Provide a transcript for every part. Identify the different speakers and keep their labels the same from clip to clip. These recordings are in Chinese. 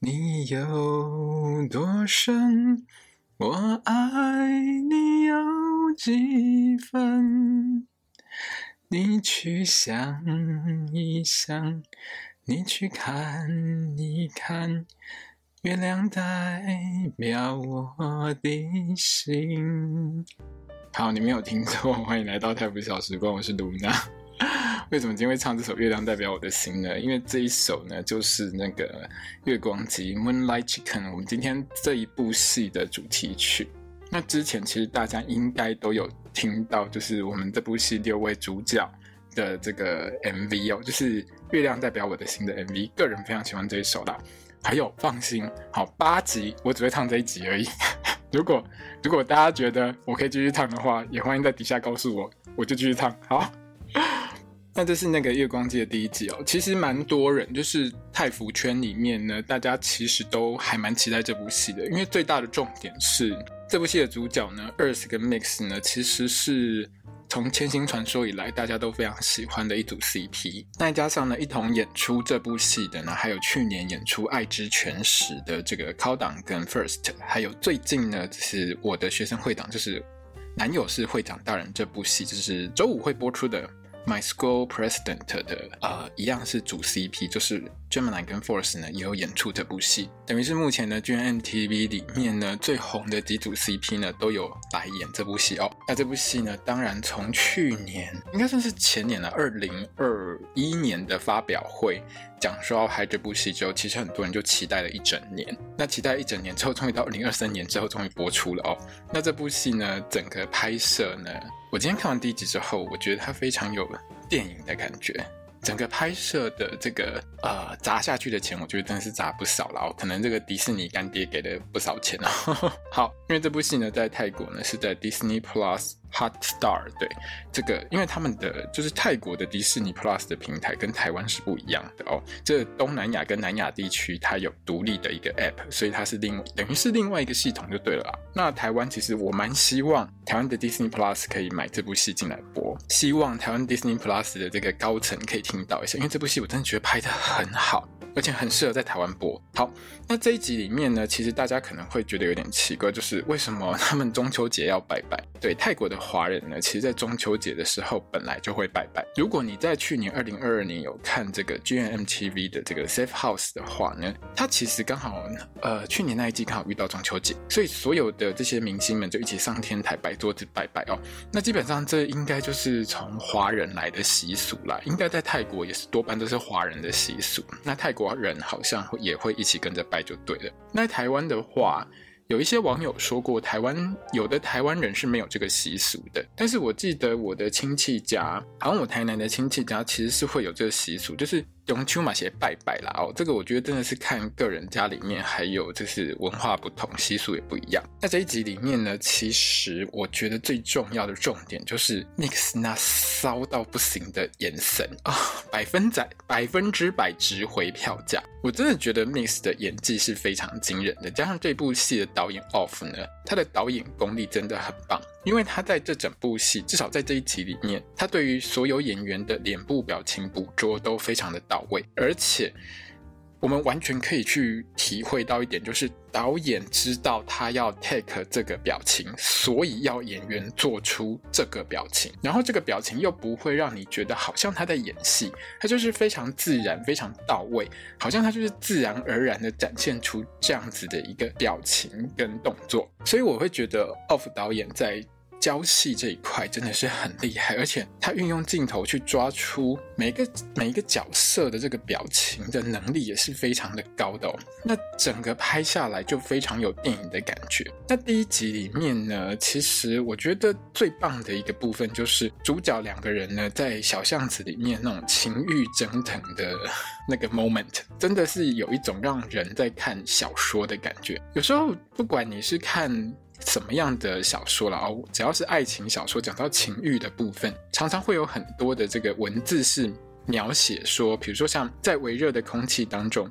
Speaker 1: 你有多深？我爱你有几分？你去想一想，你去看一看，月亮代表我的心。好，你没有听错，欢迎来到泰腐小时光，我是卢娜。为什么今天会唱这首《月亮代表我的心》呢？因为这一首呢，就是那个《月光姬》（Moonlight Chicken），我们今天这一部戏的主题曲。那之前其实大家应该都有听到，就是我们这部戏六位主角的这个 MV 哦，就是《月亮代表我的心》的 MV。个人非常喜欢这一首啦。还有，放心，好，八集我只会唱这一集而已。如果如果大家觉得我可以继续唱的话，也欢迎在底下告诉我，我就继续唱。好。那这是那个月光姬的第一集哦，其实蛮多人就是泰服圈里面呢，大家其实都还蛮期待这部戏的，因为最大的重点是这部戏的主角呢，Earth 跟 Mix 呢，其实是从千星传说以来大家都非常喜欢的一组 CP。再加上呢，一同演出这部戏的呢，还有去年演出《爱之泉实》的这个 Countdown 跟 First，还有最近呢，就是我的学生会长，就是男友是会长大人这部戏，就是周五会播出的。My School President 的呃，一样是主 CP，就是 Gemini 跟 Force 呢也有演出这部戏，等于是目前呢 gmntv 里面呢最红的几组 CP 呢都有来演这部戏哦。那这部戏呢，当然从去年应该算是前年了，二零二一年的发表会讲说要拍这部戏之后，其实很多人就期待了一整年。那期待一整年之后，终于到二零二三年之后，终于播出了哦。那这部戏呢，整个拍摄呢。我今天看完第一集之后，我觉得它非常有电影的感觉。整个拍摄的这个呃砸下去的钱，我觉得真是砸不少了哦。可能这个迪士尼干爹给了不少钱哦。好，因为这部戏呢，在泰国呢是在 Disney Plus。Hotstar 对这个，因为他们的就是泰国的迪士尼 Plus 的平台跟台湾是不一样的哦。这东南亚跟南亚地区它有独立的一个 App，所以它是另等于是另外一个系统就对了啦。那台湾其实我蛮希望台湾的 Disney Plus 可以买这部戏进来播，希望台湾 Disney Plus 的这个高层可以听到一下，因为这部戏我真的觉得拍得很好。而且很适合在台湾播。好，那这一集里面呢，其实大家可能会觉得有点奇怪，就是为什么他们中秋节要拜拜？对，泰国的华人呢，其实在中秋节的时候本来就会拜拜。如果你在去年二零二二年有看这个 GMMTV 的这个 Safe House 的话呢，它其实刚好呃去年那一季刚好遇到中秋节，所以所有的这些明星们就一起上天台摆桌子拜拜哦。那基本上这应该就是从华人来的习俗啦，应该在泰国也是多半都是华人的习俗。那泰国。人好像也会一起跟着拜就对了。那台湾的话，有一些网友说过，台湾有的台湾人是没有这个习俗的。但是我记得我的亲戚家，好像我台南的亲戚家其实是会有这个习俗，就是。中秋嘛，些拜拜啦哦，这个我觉得真的是看个人家里面，还有就是文化不同，习俗也不一样。那这一集里面呢，其实我觉得最重要的重点就是 Mix 那骚到不行的眼神啊，百分百百分之百值回票价。我真的觉得 Mix 的演技是非常惊人的，加上这部戏的导演 Off 呢，他的导演功力真的很棒。因为他在这整部戏，至少在这一集里面，他对于所有演员的脸部表情捕捉都非常的到位，而且我们完全可以去体会到一点，就是。导演知道他要 take 这个表情，所以要演员做出这个表情，然后这个表情又不会让你觉得好像他在演戏，他就是非常自然、非常到位，好像他就是自然而然的展现出这样子的一个表情跟动作，所以我会觉得 Off 导演在交戏这一块真的是很厉害，而且他运用镜头去抓出每个每一个角色的这个表情的能力也是非常的高的哦。那整个拍下来就非常有电影的感觉。那第一集里面呢，其实我觉得最棒的一个部分就是主角两个人呢在小巷子里面那种情欲蒸腾的那个 moment，真的是有一种让人在看小说的感觉。有时候不管你是看什么样的小说了哦，只要是爱情小说，讲到情欲的部分，常常会有很多的这个文字是描写说，比如说像在微热的空气当中，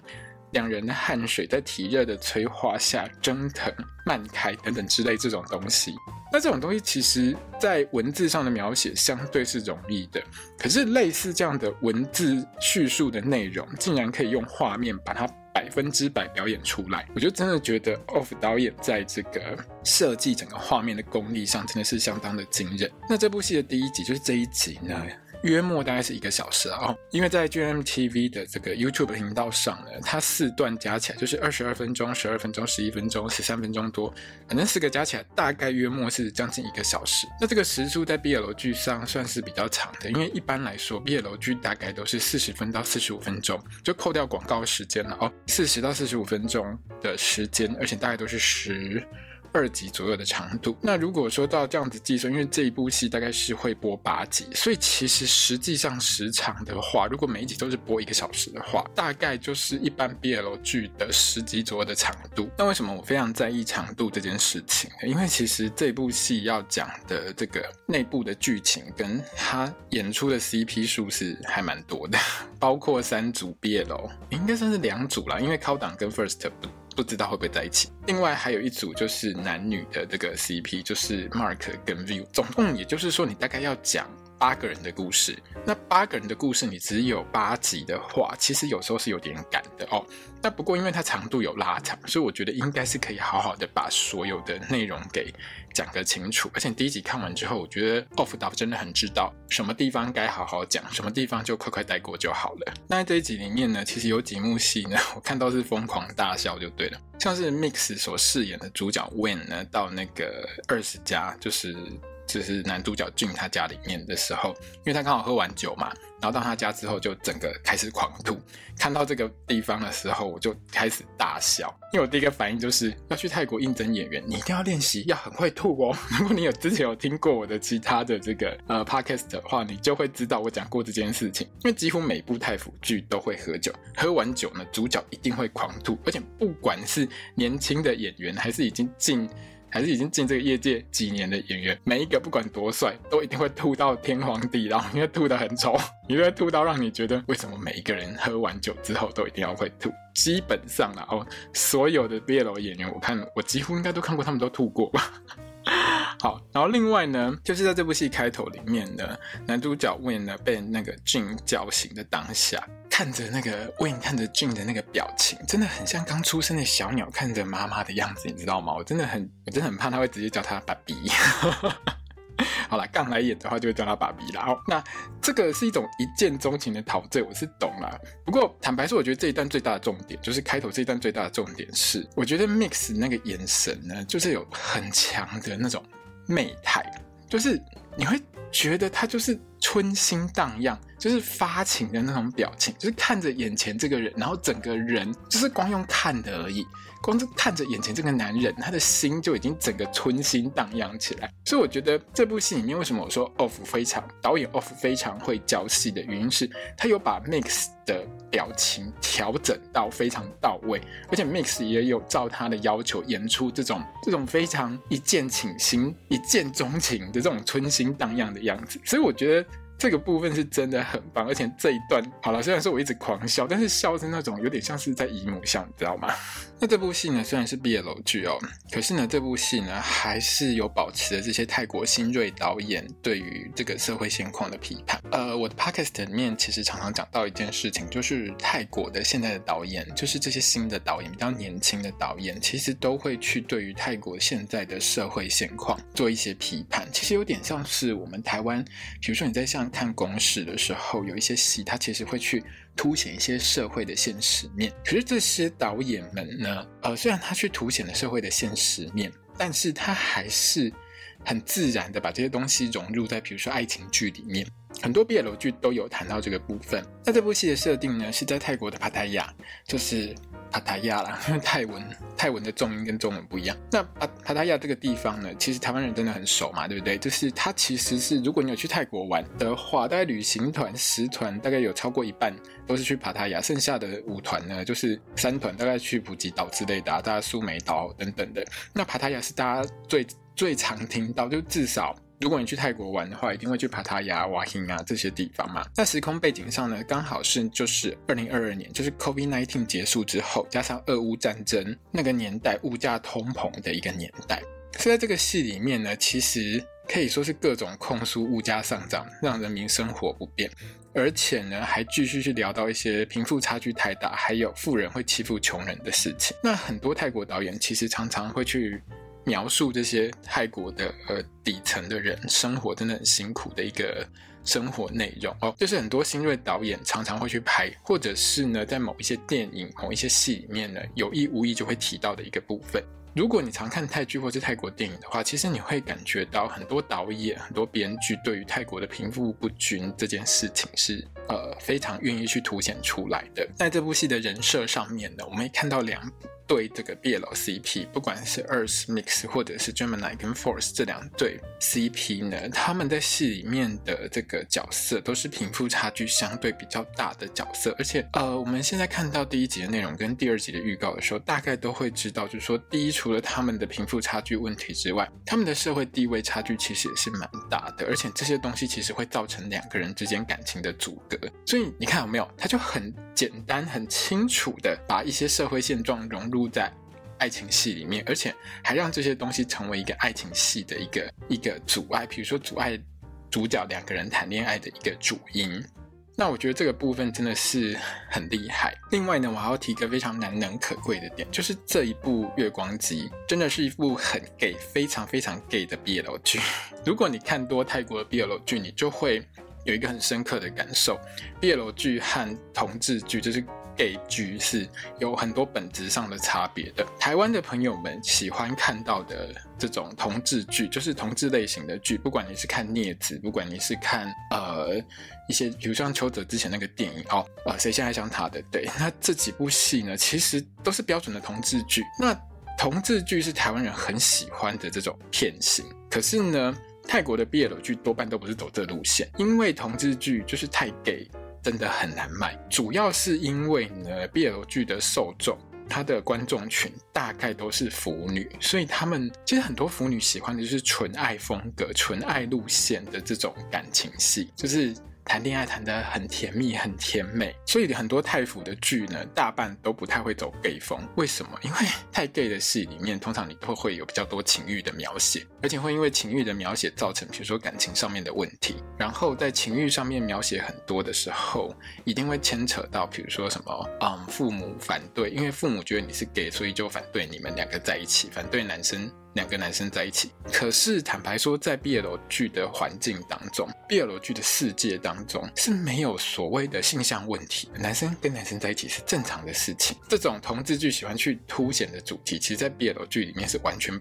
Speaker 1: 两人的汗水在体热的催化下蒸腾、漫开等等之类这种东西。那这种东西其实在文字上的描写相对是容易的，可是类似这样的文字叙述的内容，竟然可以用画面把它百分之百表演出来，我就真的觉得 Off 导演在这个设计整个画面的功力上，真的是相当的惊人。那这部戏的第一集就是这一集呢。约莫大概是一个小时啊，因为在 GMTV 的这个 YouTube 频道上呢，它四段加起来就是二十二分钟、十二分钟、十一分钟、十三分钟多，反正四个加起来大概约莫是将近一个小时。那这个时数在 BL 剧上算是比较长的，因为一般来说 BL 剧大概都是四十分到四十五分钟，就扣掉广告时间了哦，四十到四十五分钟的时间，而且大概都是十。二集左右的长度。那如果说到这样子计算，因为这一部戏大概是会播八集，所以其实实际上时长的话，如果每一集都是播一个小时的话，大概就是一般 BL 剧的十集左右的长度。那为什么我非常在意长度这件事情？因为其实这部戏要讲的这个内部的剧情，跟他演出的 CP 数是还蛮多的，包括三组 BL，应该算是两组啦，因为 Coop 档跟 First 不。不知道会不会在一起。另外还有一组就是男女的这个 CP，就是 Mark 跟 View。总共也就是说，你大概要讲八个人的故事。那八个人的故事，你只有八集的话，其实有时候是有点赶的哦。那不过因为它长度有拉长，所以我觉得应该是可以好好的把所有的内容给讲个清楚。而且第一集看完之后，我觉得 Off 导真的很知道什么地方该好好讲，什么地方就快快带过就好了。那在这一集里面呢，其实有几幕戏呢，我看到是疯狂大笑就对了。像是 Mix 所饰演的主角 Win 呢，到那个二十家，就是就是男主角 Jin 他家里面的时候，因为他刚好喝完酒嘛。然后到他家之后，就整个开始狂吐。看到这个地方的时候，我就开始大笑，因为我第一个反应就是要去泰国应征演员，你一定要练习，要很会吐哦。如果你有之前有听过我的其他的这个呃 podcast 的话，你就会知道我讲过这件事情。因为几乎每部泰腐剧都会喝酒，喝完酒呢，主角一定会狂吐，而且不管是年轻的演员还是已经进。还是已经进这个业界几年的演员，每一个不管多帅，都一定会吐到天荒地老，因为吐得很丑，你会吐到让你觉得为什么每一个人喝完酒之后都一定要会吐？基本上啊，哦，所有的 BL 演员，我看我几乎应该都看过，他们都吐过吧。好，然后另外呢，就是在这部戏开头里面呢，男主角 Win 呢被那个 Jin 叫醒的当下，看着那个 Win 看着俊的那个表情，真的很像刚出生的小鸟看着妈妈的样子，你知道吗？我真的很，我真的很怕他会直接叫他爸比。好了，杠来演的话就会叫他爸比啦。哦，那这个是一种一见钟情的陶醉，我是懂啦。不过坦白说，我觉得这一段最大的重点就是开头这一段最大的重点是，我觉得 Mix 那个眼神呢，就是有很强的那种。媚态，就是你会觉得他就是春心荡漾，就是发情的那种表情，就是看着眼前这个人，然后整个人就是光用看的而已，光是看着眼前这个男人，他的心就已经整个春心荡漾起来。所以我觉得这部戏里面为什么我说 Off 非常导演 Off 非常会教戏的原因是，他有把 Mix 的表情调整到非常到位，而且 Mix 也有照他的要求演出这种这种非常一见倾心、一见钟情的这种春心荡漾的样子，所以我觉得。这个部分是真的很棒，而且这一段好了，虽然说我一直狂笑，但是笑是那种有点像是在姨母笑，你知道吗？那这部戏呢，虽然是 BL 剧哦，可是呢，这部戏呢还是有保持了这些泰国新锐导演对于这个社会现况的批判。呃，我的 podcast 里面其实常常讲到一件事情，就是泰国的现在的导演，就是这些新的导演，比较年轻的导演，其实都会去对于泰国现在的社会现况做一些批判。其实有点像是我们台湾，比如说你在像看公视的时候，有一些戏，它其实会去凸显一些社会的现实面。可是这些导演们呢，呃，虽然他去凸显了社会的现实面，但是他还是很自然的把这些东西融入在比如说爱情剧里面，很多 BL 剧都有谈到这个部分。那这部戏的设定呢，是在泰国的帕泰亚，就是。帕塔亚啦，因 为泰文泰文的重音跟中文不一样。那帕帕塔亚这个地方呢，其实台湾人真的很熟嘛，对不对？就是它其实是，如果你有去泰国玩的话，大概旅行团十团，大概有超过一半都是去帕塔亚，剩下的五团呢，就是三团大概去普吉岛之类的，啊，大家苏梅岛等等的。那帕塔亚是大家最最常听到，就至少。如果你去泰国玩的话，一定会去帕塔亚、瓦辛啊这些地方嘛。那时空背景上呢，刚好是就是二零二二年，就是 COVID-19 结束之后，加上俄乌战争那个年代，物价通膨的一个年代。所以在这个戏里面呢，其实可以说是各种控诉物价上涨，让人民生活不便，而且呢，还继续去聊到一些贫富差距太大，还有富人会欺负穷人的事情。那很多泰国导演其实常常会去。描述这些泰国的呃底层的人生活真的很辛苦的一个生活内容哦，就是很多新锐导演常常会去拍，或者是呢在某一些电影、某一些戏里面呢有意无意就会提到的一个部分。如果你常看泰剧或是泰国电影的话，其实你会感觉到很多导演、很多编剧对于泰国的贫富不均这件事情是呃非常愿意去凸显出来的。在这部戏的人设上面呢，我们也看到两。对这个 BL CP，不管是 Earth Mix 或者是 Gemini 跟 Force 这两对 CP 呢，他们在戏里面的这个角色都是贫富差距相对比较大的角色，而且呃，我们现在看到第一集的内容跟第二集的预告的时候，大概都会知道，就是说，第一，除了他们的贫富差距问题之外，他们的社会地位差距其实也是蛮大的，而且这些东西其实会造成两个人之间感情的阻隔。所以你看有没有，他就很简单、很清楚的把一些社会现状融入。在爱情戏里面，而且还让这些东西成为一个爱情戏的一个一个阻碍，比如说阻碍主角两个人谈恋爱的一个主因。那我觉得这个部分真的是很厉害。另外呢，我还要提一个非常难能可贵的点，就是这一部《月光姬》真的是一部很 gay、非常非常 gay 的 BL 剧。如果你看多泰国的 BL 剧，你就会有一个很深刻的感受：BL 剧和同志剧就是。Gay 剧是有很多本质上的差别的。台湾的朋友们喜欢看到的这种同志剧，就是同志类型的剧，不管你是看《镊子》，不管你是看呃一些，比如像邱泽之前那个电影哦，呃，谁先爱上他的？对，那这几部戏呢，其实都是标准的同志剧。那同志剧是台湾人很喜欢的这种片型，可是呢，泰国的 BL 剧多半都不是走这路线，因为同志剧就是太 gay。真的很难买，主要是因为呢，BL 剧的受众，它的观众群大概都是腐女，所以他们其实很多腐女喜欢的就是纯爱风格、纯爱路线的这种感情戏，就是。谈恋爱谈得很甜蜜，很甜美，所以很多泰腐的剧呢，大半都不太会走 gay 风。为什么？因为 太 gay 的戏里面，通常你都会有比较多情欲的描写，而且会因为情欲的描写造成，比如说感情上面的问题。然后在情欲上面描写很多的时候，一定会牵扯到，比如说什么，嗯，父母反对，因为父母觉得你是 gay，所以就反对你们两个在一起，反对男生。两个男生在一起，可是坦白说，在 BL 剧的环境当中，BL 剧的世界当中是没有所谓的性向问题，男生跟男生在一起是正常的事情。这种同志剧喜欢去凸显的主题，其实，在 BL 剧里面是完全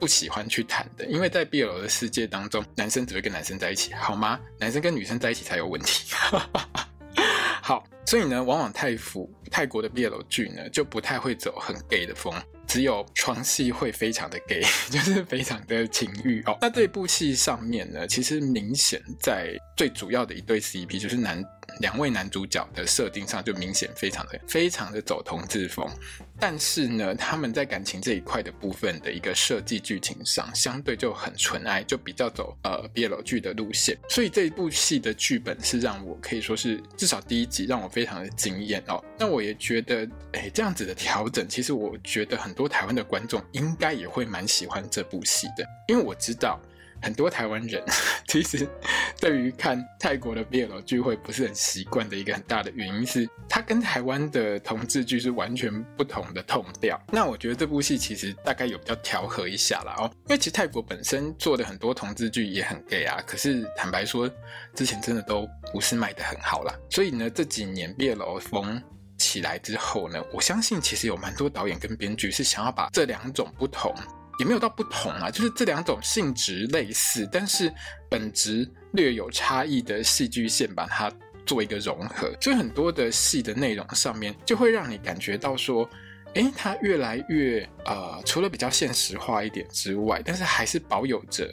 Speaker 1: 不喜欢去谈的，因为在 BL 的世界当中，男生只会跟男生在一起，好吗？男生跟女生在一起才有问题。好，所以呢，往往泰服泰国的 BL 剧呢，就不太会走很 gay 的风。只有床戏会非常的 gay，就是非常的情欲哦。那这部戏上面呢，其实明显在最主要的一对 CP，就是男两位男主角的设定上，就明显非常的非常的走同志风。但是呢，他们在感情这一块的部分的一个设计剧情上，相对就很纯爱，就比较走呃 BL 剧的路线。所以这一部戏的剧本是让我可以说是至少第一集让我非常的惊艳哦。那我也觉得，哎，这样子的调整，其实我觉得很多台湾的观众应该也会蛮喜欢这部戏的，因为我知道。很多台湾人其实对于看泰国的 BL 剧会不是很习惯的一个很大的原因是，它跟台湾的同志剧是完全不同的痛调。那我觉得这部戏其实大概有比较调和一下啦哦，因为其实泰国本身做的很多同志剧也很 gay 啊，可是坦白说，之前真的都不是卖得很好啦。所以呢，这几年 BL 风起来之后呢，我相信其实有蛮多导演跟编剧是想要把这两种不同。也没有到不同啊，就是这两种性质类似，但是本质略有差异的戏剧线，把它做一个融合，所以很多的戏的内容上面就会让你感觉到说，诶，它越来越呃，除了比较现实化一点之外，但是还是保有着。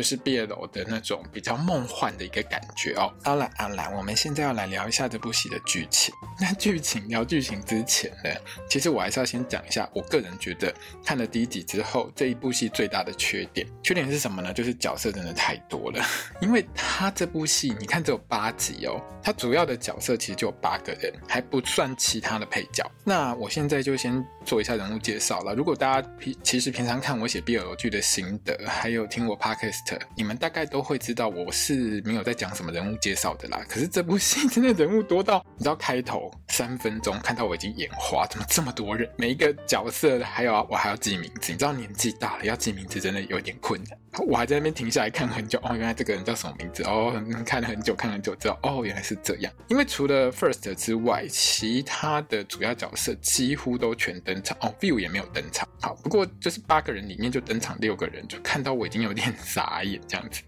Speaker 1: 就是 BL 的那种比较梦幻的一个感觉哦。好了，好了，我们现在要来聊一下这部戏的剧情。那剧情聊剧情之前呢，其实我还是要先讲一下，我个人觉得看了第一集之后，这一部戏最大的缺点，缺点是什么呢？就是角色真的太多了。因为他这部戏，你看只有八集哦，他主要的角色其实就有八个人，还不算其他的配角。那我现在就先做一下人物介绍了。如果大家平其实平常看我写 BL 剧的心得，还有听我 Podcast。你们大概都会知道我是没有在讲什么人物介绍的啦。可是这部戏真的人物多到，你知道开头三分钟看到我已经眼花，怎么这么多人？每一个角色还有啊我还要记名字，你知道年纪大了要记名字真的有点困难。我还在那边停下来看很久哦，原来这个人叫什么名字哦？看了很久，看了很久知道哦，原来是这样。因为除了 First 之外，其他的主要角色几乎都全登场哦，View 也没有登场。好，不过就是八个人里面就登场六个人，就看到我已经有点傻眼这样子。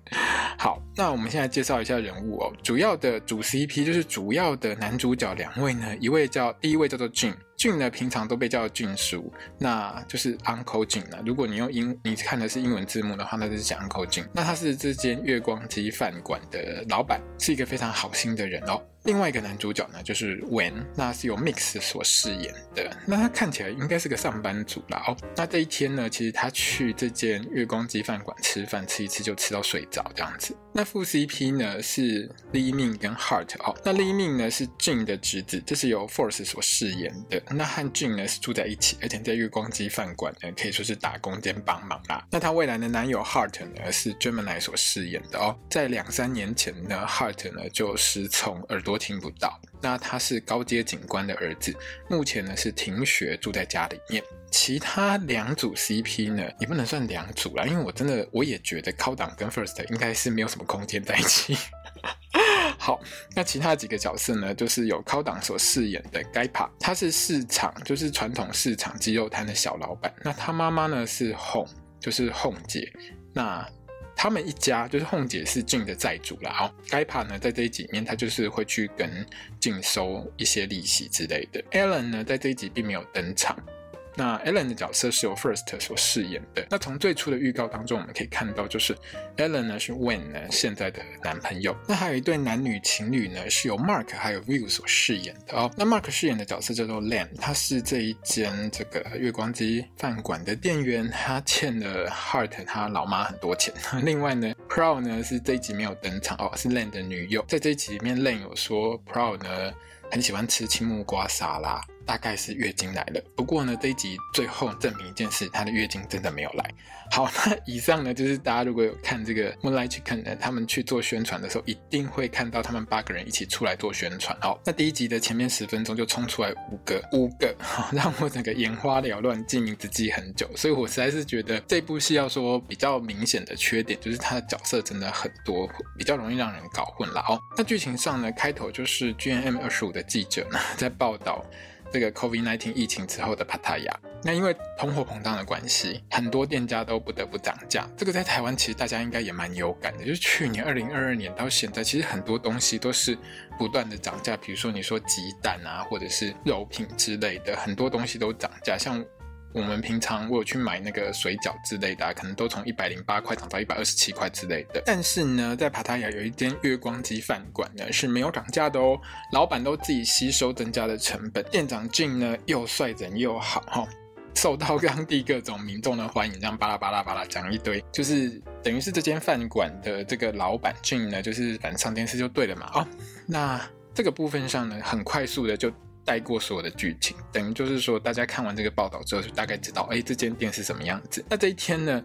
Speaker 1: 好，那我们现在介绍一下人物哦，主要的主 CP 就是主要的男主角两位呢，一位叫第一位叫做 Jim，。俊呢，平常都被叫俊叔，那就是 Uncle Jin 呢。如果你用英，你看的是英文字幕的话，那就是讲 Uncle 俊。那他是这间月光鸡饭馆的老板，是一个非常好心的人哦。另外一个男主角呢，就是 Wen，那是由 Mix 所饰演的。那他看起来应该是个上班族啦哦。那这一天呢，其实他去这间月光鸡饭馆吃饭，吃一次就吃到睡着这样子。那副 CP 呢是 Lee Min 跟 Hart 哦。那 Lee Min 呢是 Jin 的侄子，这是由 Force 所饰演的。那和 Jin 呢是住在一起，而且在月光鸡饭馆呢可以说是打工兼帮忙啦。那他未来的男友 Hart 呢是 Gemini 所饰演的哦。在两三年前呢，Hart 呢就失聪，耳朵。听不到。那他是高阶警官的儿子，目前呢是停学住在家里面。其他两组 CP 呢，也不能算两组啦，因为我真的我也觉得高档跟 First 应该是没有什么空间在一起。好，那其他几个角色呢，就是有高档所饰演的 Gaipa，他是市场就是传统市场鸡肉摊的小老板。那他妈妈呢是 Hong，就是 Hong 姐。那他们一家就是凤姐是俊的债主啦。哦，该帕呢在这一集里面，他就是会去跟俊收一些利息之类的。Ellen 呢在这一集并没有登场。那 Ellen 的角色是由 First 所饰演的。那从最初的预告当中，我们可以看到，就是 Ellen 呢是 Wen 呢现在的男朋友。那还有一对男女情侣呢，是由 Mark 还有 View 所饰演的哦。那 Mark 饰演的角色叫做 Len，他是这一间这个月光鸡饭馆的店员，他欠了 Heart 他老妈很多钱。另外呢，Proud 呢是这一集没有登场哦，是 Len 的女友。在这一集里面，Len 有说 Proud 呢很喜欢吃青木瓜沙拉。大概是月经来了，不过呢，这一集最后证明一件事，她的月经真的没有来。好，那以上呢，就是大家如果有看这个 Moonlight Chicken 呢，他们去做宣传的时候，一定会看到他们八个人一起出来做宣传。好，那第一集的前面十分钟就冲出来五个，五个，好，让我整个眼花缭乱，记名字记很久。所以我实在是觉得这部戏要说比较明显的缺点，就是它的角色真的很多，比较容易让人搞混了。哦，那剧情上呢，开头就是 GMM 二十五的记者呢在报道。这个 COVID-19 疫情之后的 pataya，那因为通货膨胀的关系，很多店家都不得不涨价。这个在台湾其实大家应该也蛮有感的，就是去年二零二二年到现在，其实很多东西都是不断的涨价。比如说你说鸡蛋啊，或者是肉品之类的，很多东西都涨价，像。我们平常我有去买那个水饺之类的啊，可能都从一百零八块涨到一百二十七块之类的。但是呢，在帕塔亚有一间月光鸡饭馆呢是没有涨价的哦，老板都自己吸收增加的成本。店长俊呢又帅人又好哈，受到当地各种民众的欢迎，这样巴拉巴拉巴拉讲一堆，就是等于是这间饭馆的这个老板俊呢，就是反正上电视就对了嘛。哦，那这个部分上呢，很快速的就。带过所有的剧情，等于就是说，大家看完这个报道之后，就大概知道，哎，这间店是什么样子。那这一天呢，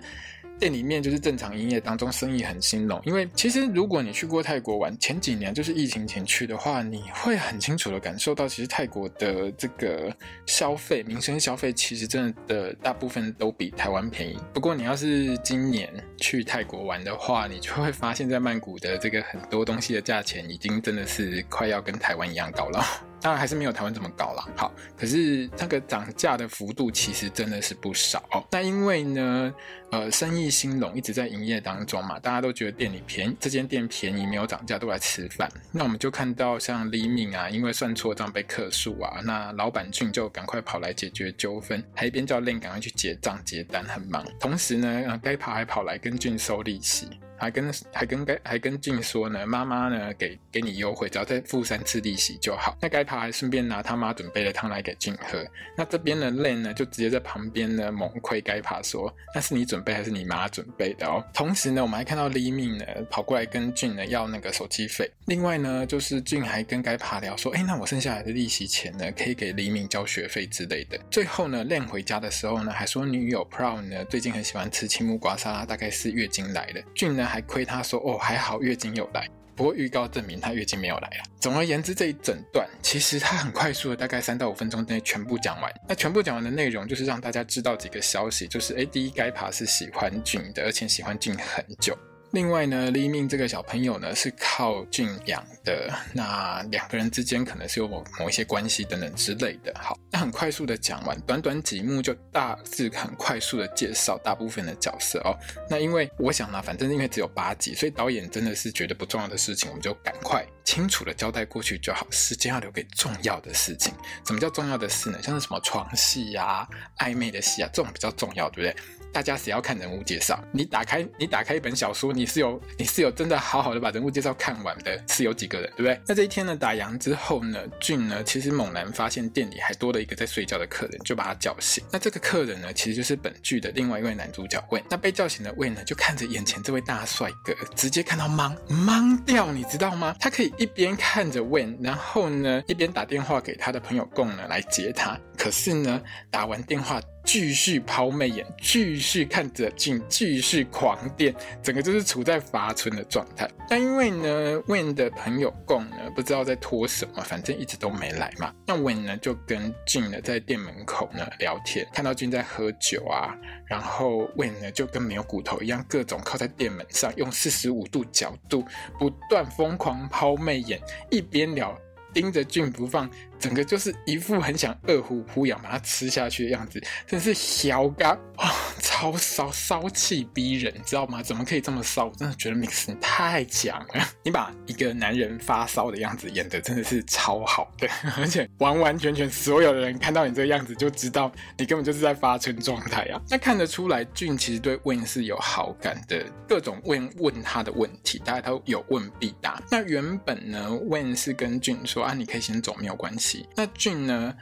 Speaker 1: 店里面就是正常营业当中，生意很兴隆。因为其实如果你去过泰国玩，前几年就是疫情前去的话，你会很清楚的感受到，其实泰国的这个消费、民生消费，其实真的大部分都比台湾便宜。不过你要是今年去泰国玩的话，你就会发现，在曼谷的这个很多东西的价钱，已经真的是快要跟台湾一样高了。当然还是没有台湾这么高啦。好，可是那个涨价的幅度其实真的是不少。那因为呢，呃，生意兴隆，一直在营业当中嘛，大家都觉得店里便宜，这间店便宜，没有涨价，都来吃饭。那我们就看到像李敏啊，因为算错账被客诉啊，那老板俊就赶快跑来解决纠纷，还一边叫练赶快去结账结单，很忙。同时呢，呃，该跑还跑来跟俊收利息。还跟还跟该还跟俊说呢，妈妈呢给给你优惠，只要再付三次利息就好。那该爬还顺便拿他妈准备的汤来给俊喝。那这边的 Len 呢就直接在旁边呢猛亏该爬说，那是你准备还是你妈准备的哦？同时呢，我们还看到李敏呢跑过来跟俊呢要那个手机费。另外呢，就是俊还跟该爬聊说，哎，那我剩下来的利息钱呢，可以给李敏交学费之类的。最后呢，Len 回家的时候呢，还说女友 Proud 呢最近很喜欢吃青木瓜沙拉，大概是月经来了。俊呢。还亏他说哦，还好月经有来，不过预告证明他月经没有来了。总而言之，这一整段其实他很快速的，大概三到五分钟之内全部讲完。那全部讲完的内容就是让大家知道几个消息，就是诶，第一，该爬是喜欢俊的，而且喜欢俊很久。另外呢，黎明这个小朋友呢是靠俊养的，那两个人之间可能是有某某一些关系等等之类的。好，那很快速的讲完，短短几幕就大致很快速的介绍大部分的角色哦。那因为我想呢，反正因为只有八集，所以导演真的是觉得不重要的事情，我们就赶快清楚的交代过去就好，时间要留给重要的事情。什么叫重要的事呢？像是什么床戏啊、暧昧的戏啊，这种比较重要，对不对？大家谁要看人物介绍？你打开你打开一本小说，你是有你是有真的好好的把人物介绍看完的，是有几个人，对不对？那这一天呢，打烊之后呢，俊呢其实猛然发现店里还多了一个在睡觉的客人，就把他叫醒。那这个客人呢，其实就是本剧的另外一位男主角 Wayne。那被叫醒的 Wayne 呢，就看着眼前这位大帅哥，直接看到懵懵掉，你知道吗？他可以一边看着 Wayne，然后呢一边打电话给他的朋友贡呢来接他。可是呢，打完电话。继续抛媚眼，继续看着俊，继续狂电，整个就是处在发春的状态。但因为呢，Win 的朋友贡呢不知道在拖什么，反正一直都没来嘛。那 Win 呢就跟俊呢在店门口呢聊天，看到俊在喝酒啊，然后 Win 呢就跟没有骨头一样，各种靠在店门上，用四十五度角度不断疯狂抛媚眼，一边聊。盯着俊不放，整个就是一副很想饿虎扑羊把它吃下去的样子，真是小嘎哇，超骚骚气逼人，你知道吗？怎么可以这么骚？我真的觉得 Mix 太强了，你把一个男人发烧的样子演得真的是超好的，而且完完全全所有的人看到你这个样子就知道你根本就是在发春状态啊。那看得出来，俊其实对 Win 是有好感的，各种问问他的问题，大家都有问必答。那原本呢 Win 是跟俊说。啊，你可以先走，没有关系。那俊呢？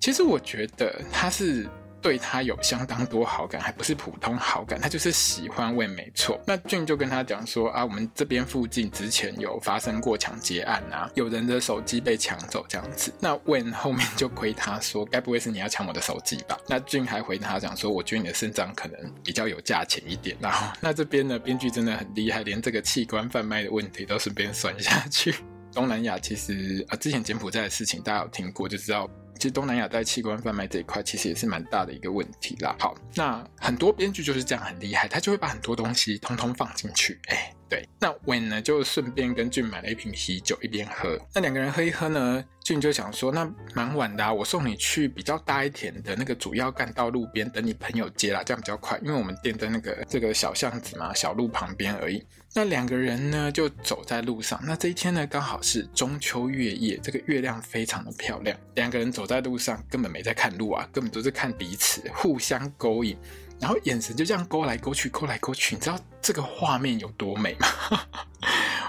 Speaker 1: 其实我觉得他是对他有相当多好感，还不是普通好感，他就是喜欢 Wayne 没错。那俊就跟他讲说啊，我们这边附近之前有发生过抢劫案啊，有人的手机被抢走这样子。那 Wayne 后面就亏他说，该不会是你要抢我的手机吧？那俊还回他讲说，我觉得你的肾脏可能比较有价钱一点。然后那这边呢，编剧真的很厉害，连这个器官贩卖的问题都顺便算下去。东南亚其实啊，之前柬埔寨的事情大家有听过，就知道其实东南亚在器官贩卖这一块其实也是蛮大的一个问题啦。好，那很多编剧就是这样很厉害，他就会把很多东西通通放进去。哎，对，那 Wayne 呢就顺便跟俊买了一瓶啤酒一边喝。那两个人喝一喝呢，俊就想说，那蛮晚的啊，我送你去比较大一点的那个主要干道路边等你朋友接啦，这样比较快，因为我们店在那个这个小巷子嘛，小路旁边而已。那两个人呢，就走在路上。那这一天呢，刚好是中秋月夜，这个月亮非常的漂亮。两个人走在路上，根本没在看路啊，根本都是看彼此，互相勾引。然后眼神就这样勾来勾去，勾来勾去，你知道这个画面有多美吗？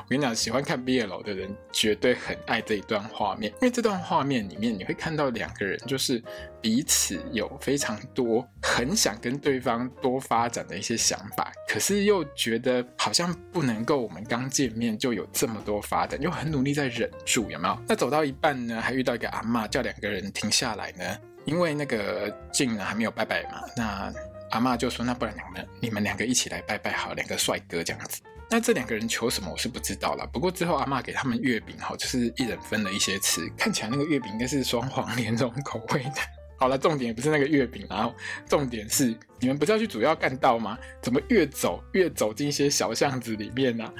Speaker 1: 我跟你讲，喜欢看 BL 的人绝对很爱这一段画面，因为这段画面里面你会看到两个人就是彼此有非常多很想跟对方多发展的一些想法，可是又觉得好像不能够，我们刚见面就有这么多发展，又很努力在忍住，有没有？那走到一半呢，还遇到一个阿嬷，叫两个人停下来呢，因为那个俊呢还没有拜拜嘛，那。阿嬷就说：“那不然你们你们两个一起来拜拜好，两个帅哥这样子。那这两个人求什么我是不知道啦。不过之后阿嬷给他们月饼哈，就是一人分了一些吃，看起来那个月饼应该是双黄莲蓉口味的。好了，重点也不是那个月饼，然后重点是你们不是要去主要干道吗？怎么越走越走进一些小巷子里面呢、啊？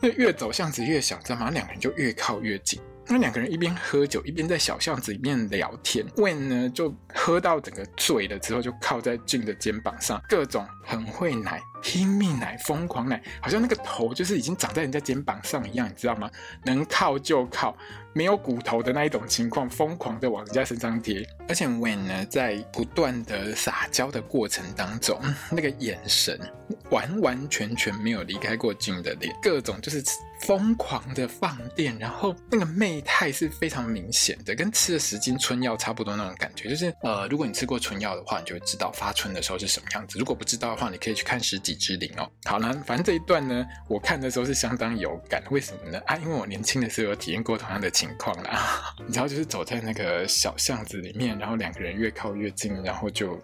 Speaker 1: 那越走巷子越小，知道吗？两个人就越靠越近。那两个人一边喝酒，一边在小巷子里面聊天。Wen 呢，就喝到整个醉了之后，就靠在俊的肩膀上，各种很会奶、拼命奶、疯狂奶，好像那个头就是已经长在人家肩膀上一样，你知道吗？能靠就靠。没有骨头的那一种情况，疯狂的往人家身上贴，而且 Wen 呢，在不断的撒娇的过程当中，那个眼神完完全全没有离开过俊的脸，各种就是疯狂的放电，然后那个媚态是非常明显的，跟吃了十斤春药差不多那种感觉。就是呃，如果你吃过春药的话，你就会知道发春的时候是什么样子；如果不知道的话，你可以去看《食之灵》哦。好了，反正这一段呢，我看的时候是相当有感，为什么呢？啊，因为我年轻的时候有体验过同样的情。况啦，你知道，就是走在那个小巷子里面，然后两个人越靠越近，然后就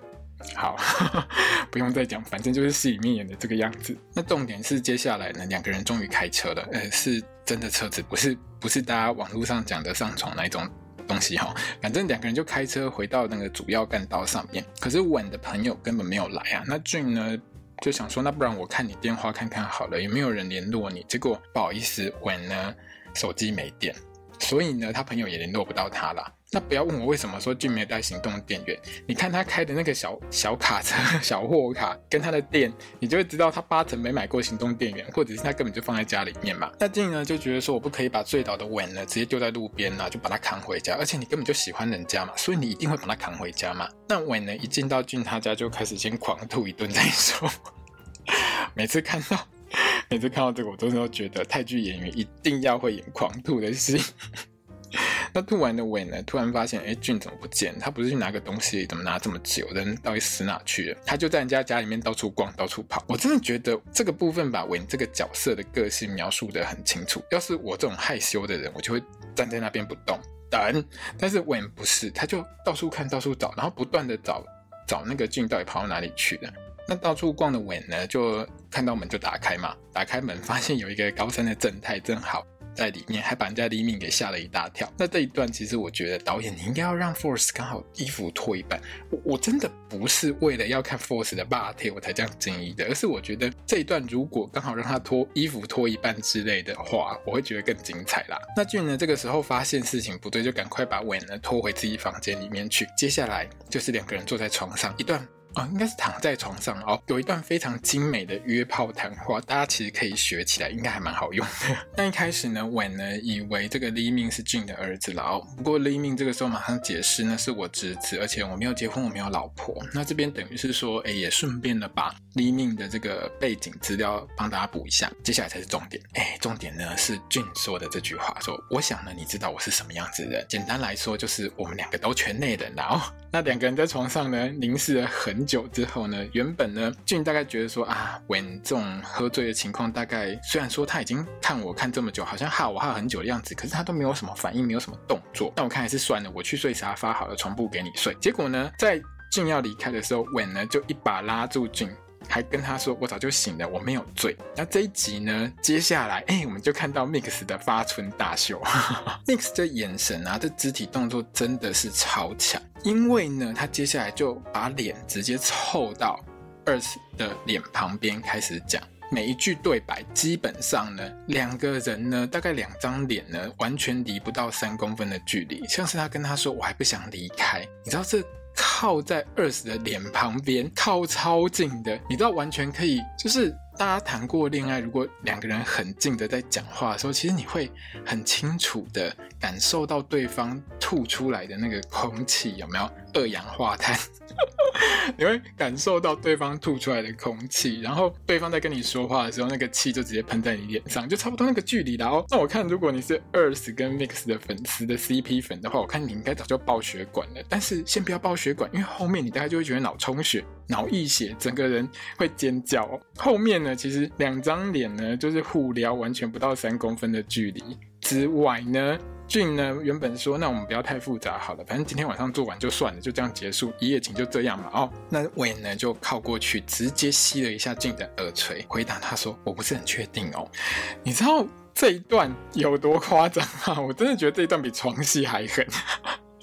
Speaker 1: 好，不用再讲，反正就是戏里面演的这个样子。那重点是接下来呢，两个人终于开车了，呃，是真的车子，不是不是大家网络上讲的上床那一种东西哈。反正两个人就开车回到那个主要干道上面，可是稳的朋友根本没有来啊。那俊呢就想说，那不然我看你电话看看好了，有没有人联络你？结果不好意思，晚了手机没电。所以呢，他朋友也联络不到他了。那不要问我为什么说俊没有带行动电源。你看他开的那个小小卡车、小货卡，跟他的店，你就会知道他八成没买过行动电源，或者是他根本就放在家里面嘛。那俊呢就觉得说，我不可以把醉倒的稳呢直接丢在路边啊，就把他扛回家。而且你根本就喜欢人家嘛，所以你一定会把他扛回家嘛。那稳呢一进到俊他家就开始先狂吐一顿再说。每次看到。每次看到这个，我都是都觉得泰剧演员一定要会演狂吐的戏。那吐完的尾呢？突然发现，哎，俊怎么不见？他不是去拿个东西，怎么拿这么久？人到底死哪去了？他就在人家家里面到处逛，到处跑。我真的觉得这个部分把韦这个角色的个性描述得很清楚。要是我这种害羞的人，我就会站在那边不动等。但是韦不是，他就到处看，到处找，然后不断的找找那个俊到底跑到哪里去了。那到处逛的韦呢，就看到门就打开嘛，打开门发现有一个高三的正太正好在里面，还把人家黎明给吓了一大跳。那这一段其实我觉得导演你应该要让 Force 刚好衣服脱一半。我我真的不是为了要看 Force 的霸体我才这样建议的，而是我觉得这一段如果刚好让他脱衣服脱一半之类的话，我会觉得更精彩啦。那俊呢这个时候发现事情不对，就赶快把韦呢拖回自己房间里面去。接下来就是两个人坐在床上一段。哦，应该是躺在床上哦，有一段非常精美的约炮谈话，大家其实可以学起来，应该还蛮好用的。那一开始呢，婉呢以为这个黎明是俊的儿子了哦，不过黎明这个时候马上解释呢，是我侄子，而且我没有结婚，我没有老婆。那这边等于是说，哎，也顺便的把黎明的这个背景资料帮大家补一下。接下来才是重点，哎，重点呢是俊说的这句话，说我想呢，你知道我是什么样子的。简单来说，就是我们两个都圈内人了哦。那两个人在床上呢凝视了很久之后呢，原本呢俊大概觉得说啊，稳这种喝醉的情况，大概虽然说他已经看我看这么久，好像哈我哈很久的样子，可是他都没有什么反应，没有什么动作。那我看还是算了，我去睡沙发好了，床铺给你睡。结果呢，在俊要离开的时候，稳呢就一把拉住俊。还跟他说：“我早就醒了，我没有醉。”那这一集呢，接下来哎，我们就看到 Mix 的发春大秀。Mix 这眼神啊，这肢体动作真的是超强。因为呢，他接下来就把脸直接凑到 Earth 的脸旁边开始讲每一句对白。基本上呢，两个人呢，大概两张脸呢，完全离不到三公分的距离。像是他跟他说：“我还不想离开。”你知道这？靠在 Earth 的脸旁边，靠超近的，你知道完全可以，就是大家谈过恋爱，如果两个人很近的在讲话的时候，其实你会很清楚的感受到对方吐出来的那个空气有没有二氧化碳。你会感受到对方吐出来的空气，然后对方在跟你说话的时候，那个气就直接喷在你脸上，就差不多那个距离了哦。那我看，如果你是 Earth 跟 Mix 的粉丝的 CP 粉的话，我看你应该早就爆血管了。但是先不要爆血管，因为后面你大概就会觉得脑充血、脑溢血，整个人会尖叫哦。后面呢，其实两张脸呢，就是互撩，完全不到三公分的距离之外呢。俊呢，原本说，那我们不要太复杂好了，反正今天晚上做完就算了，就这样结束，一夜情就这样嘛。哦，那伟呢就靠过去，直接吸了一下俊的耳垂，回答他说：“我不是很确定哦。”你知道这一段有多夸张吗？我真的觉得这一段比床戏还狠。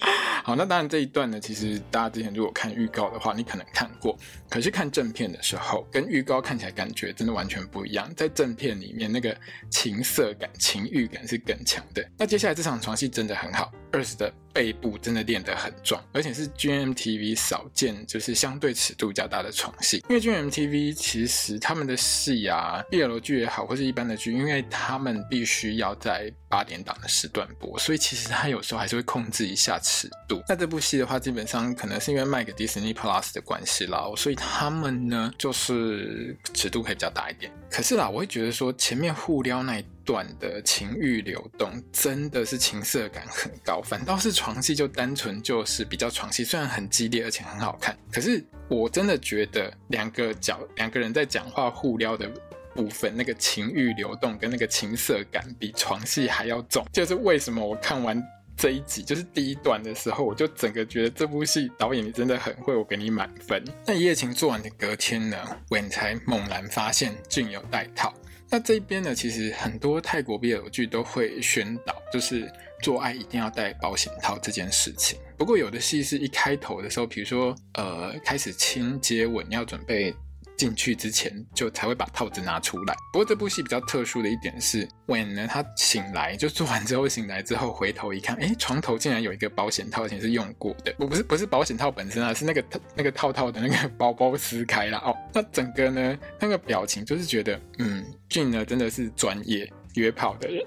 Speaker 1: 好，那当然这一段呢，其实大家之前如果看预告的话，你可能看过，可是看正片的时候，跟预告看起来感觉真的完全不一样。在正片里面，那个情色感、情欲感是更强的。那接下来这场床戏真的很好二十的。背部真的练得很壮，而且是 G M T V 少见，就是相对尺度较大的床戏。因为 G M T V 其实他们的戏啊，BL 剧也好，或是一般的剧，因为他们必须要在八点档的时段播，所以其实他有时候还是会控制一下尺度。那这部戏的话，基本上可能是因为卖给 Disney Plus 的关系啦，所以他们呢就是尺度可以比较大一点。可是啦，我会觉得说前面互撩那一段的情欲流动真的是情色感很高，反倒是床戏就单纯就是比较床戏，虽然很激烈而且很好看，可是我真的觉得两个角两个人在讲话互撩的部分，那个情欲流动跟那个情色感比床戏还要重，就是为什么我看完这一集就是第一段的时候，我就整个觉得这部戏导演你真的很会，我给你满分。那一夜情做完的隔天呢，Wen 才猛然发现俊有戴套。那这边呢，其实很多泰国 BL 剧都会宣导，就是做爱一定要戴保险套这件事情。不过有的戏是一开头的时候，比如说呃开始亲接吻要准备。进去之前就才会把套子拿出来。不过这部戏比较特殊的一点是，When 呢，他醒来就做完之后醒来之后回头一看，哎，床头竟然有一个保险套，而且是用过的。我不是不是保险套本身啊，是那个那个套套的那个包包撕开了哦。那整个呢那个表情就是觉得，嗯，俊呢真的是专业约炮的人。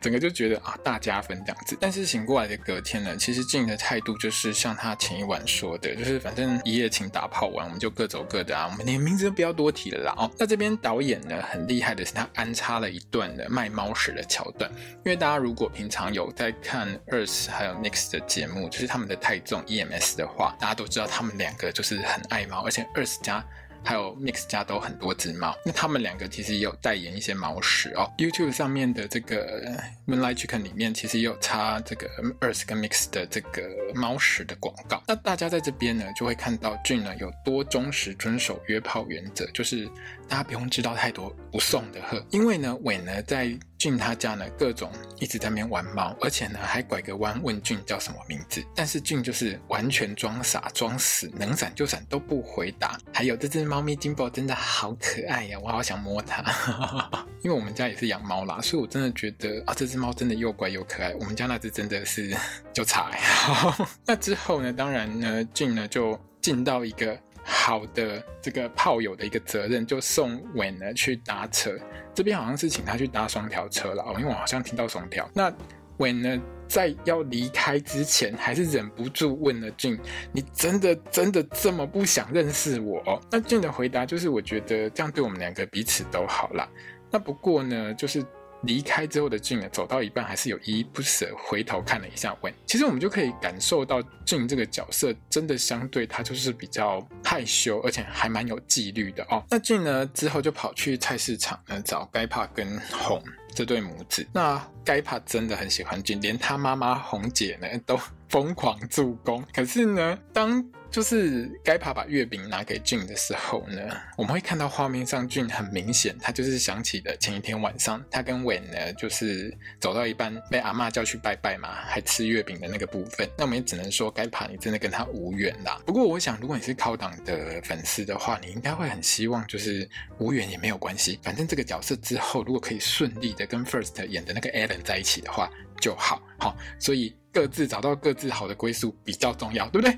Speaker 1: 整个就觉得啊，大加分这样子。但是醒过来的隔天呢，其实静的态度就是像他前一晚说的，就是反正一夜情打炮完，我们就各走各的啊，我们连名字都不要多提了啦。哦，那这边导演呢很厉害的是，他安插了一段的卖猫屎的桥段。因为大家如果平常有在看 Earth 还有 Nyx 的节目，就是他们的泰综 EMS 的话，大家都知道他们两个就是很爱猫，而且 Earth 家。还有 Mix 家都很多只猫，那他们两个其实也有代言一些猫食哦。YouTube 上面的这个 Moonlight Chicken 里面其实也有插这个 Earth 跟 Mix 的这个猫食的广告。那大家在这边呢就会看到俊呢有多忠实遵守约炮原则，就是大家不用知道太多，不送的喝。因为呢伟呢在。俊他家呢，各种一直在那边玩猫，而且呢还拐个弯问俊叫什么名字，但是俊就是完全装傻装死，能闪就闪都不回答。还有这只猫咪金宝真的好可爱呀，我好想摸它。因为我们家也是养猫啦，所以我真的觉得啊，这只猫真的又乖又可爱。我们家那只真的是就差呀。那之后呢，当然呢，俊呢就进到一个。好的，这个炮友的一个责任，就送 Wen 呢去搭车。这边好像是请他去搭双条车了哦，因为我好像听到双条。那 Wen 呢，在要离开之前，还是忍不住问了俊：“你真的真的这么不想认识我？”那俊的回答就是：“我觉得这样对我们两个彼此都好啦。”那不过呢，就是。离开之后的俊呢，走到一半还是有依依不舍，回头看了一下 Wen。其实我们就可以感受到俊这个角色真的相对他就是比较害羞，而且还蛮有纪律的哦。那俊呢之后就跑去菜市场呢找盖帕跟红这对母子。那盖帕真的很喜欢俊，连他妈妈红姐呢都疯狂助攻。可是呢，当就是该爬把月饼拿给俊的时候呢，我们会看到画面上俊很明显，他就是想起了前一天晚上他跟 Wen 呢，就是走到一半被阿嬷叫去拜拜嘛，还吃月饼的那个部分。那我们也只能说该爬你真的跟他无缘啦。不过我想，如果你是考党的粉丝的话，你应该会很希望就是无缘也没有关系，反正这个角色之后如果可以顺利的跟 First 演的那个 Allen 在一起的话就好。好，所以各自找到各自好的归宿比较重要，对不对？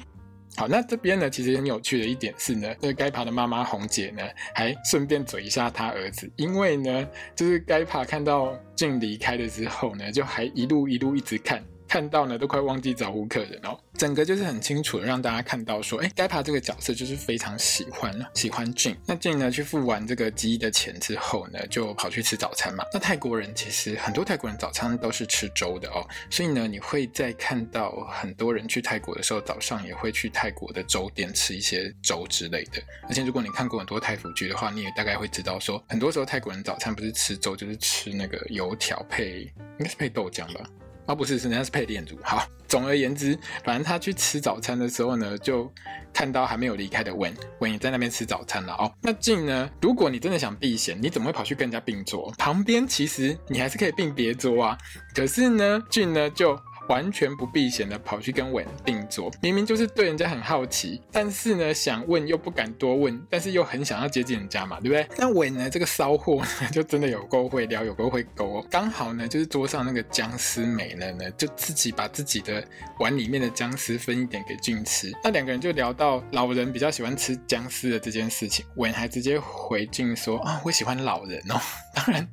Speaker 1: 好，那这边呢，其实很有趣的一点是呢，这个该爬的妈妈红姐呢，还顺便嘴一下她儿子，因为呢，就是该爬看到俊离开了之后呢，就还一路一路一直看。看到呢，都快忘记招呼客人哦。整个就是很清楚的让大家看到说，哎，该爬这个角色就是非常喜欢喜欢俊。那俊呢，去付完这个机的钱之后呢，就跑去吃早餐嘛。那泰国人其实很多泰国人早餐都是吃粥的哦，所以呢，你会在看到很多人去泰国的时候，早上也会去泰国的粥店吃一些粥之类的。而且如果你看过很多泰服剧的话，你也大概会知道说，很多时候泰国人早餐不是吃粥，就是吃那个油条配，应该是配豆浆吧。啊，不是，是人家是配电组。好，总而言之，反正他去吃早餐的时候呢，就看到还没有离开的文文也在那边吃早餐了哦。那俊呢，如果你真的想避嫌，你怎么会跑去跟人家并桌？旁边其实你还是可以并别桌啊。可是呢，俊呢就完全不避嫌的跑去跟韦订桌，明明就是对人家很好奇，但是呢想问又不敢多问，但是又很想要接近人家嘛，对不对？那韦呢这个骚货呢就真的有够会撩，有够会勾哦。刚好呢就是桌上那个姜丝没了呢，就自己把自己的碗里面的姜丝分一点给俊吃。那两个人就聊到老人比较喜欢吃姜丝的这件事情，韦还直接回俊说啊，我喜欢老人哦。当然。